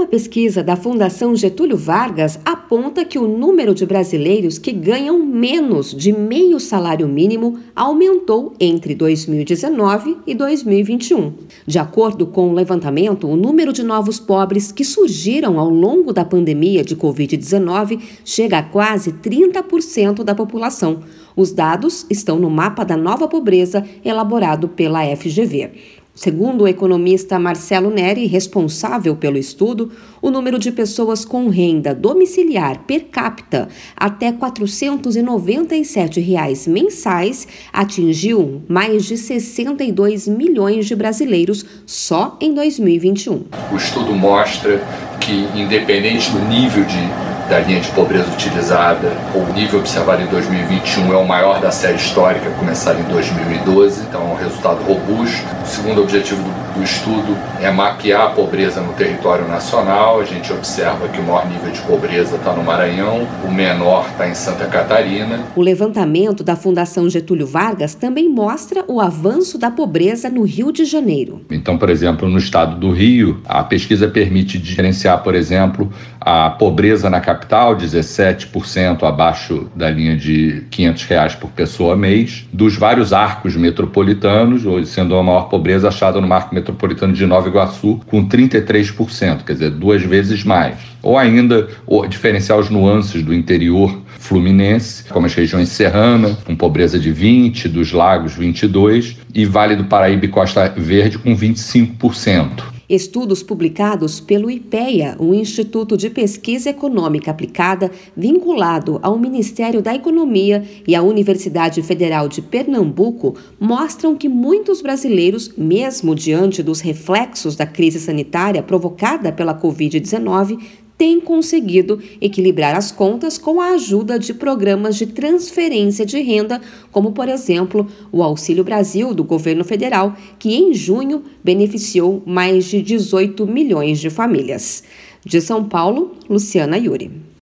Uma pesquisa da Fundação Getúlio Vargas aponta que o número de brasileiros que ganham menos de meio salário mínimo aumentou entre 2019 e 2021. De acordo com o levantamento, o número de novos pobres que surgiram ao longo da pandemia de Covid-19 chega a quase 30% da população. Os dados estão no mapa da nova pobreza elaborado pela FGV. Segundo o economista Marcelo Neri, responsável pelo estudo, o número de pessoas com renda domiciliar per capita até 497 reais mensais atingiu mais de 62 milhões de brasileiros só em 2021. O estudo mostra que, independente do nível de da linha de pobreza utilizada, o nível observado em 2021 é o maior da série histórica, começado em 2012, então é um resultado robusto. O segundo objetivo do, do estudo é mapear a pobreza no território nacional. A gente observa que o maior nível de pobreza está no Maranhão, o menor está em Santa Catarina. O levantamento da Fundação Getúlio Vargas também mostra o avanço da pobreza no Rio de Janeiro. Então, por exemplo, no estado do Rio, a pesquisa permite diferenciar, por exemplo, a pobreza na capital, 17% abaixo da linha de 500 reais por pessoa mês, dos vários arcos metropolitanos, sendo a maior pobreza achada no marco metropolitano de Nova Iguaçu, com 33%, quer dizer, duas vezes mais. Ou ainda diferenciar os nuances do interior fluminense, como as regiões Serrana, com pobreza de 20, dos Lagos 22 e Vale do Paraíba e Costa Verde com 25%. Estudos publicados pelo IPEA, o Instituto de Pesquisa Econômica Aplicada, vinculado ao Ministério da Economia e à Universidade Federal de Pernambuco, mostram que muitos brasileiros, mesmo diante dos reflexos da crise sanitária provocada pela Covid-19, tem conseguido equilibrar as contas com a ajuda de programas de transferência de renda, como, por exemplo, o Auxílio Brasil do governo federal, que em junho beneficiou mais de 18 milhões de famílias. De São Paulo, Luciana Yuri.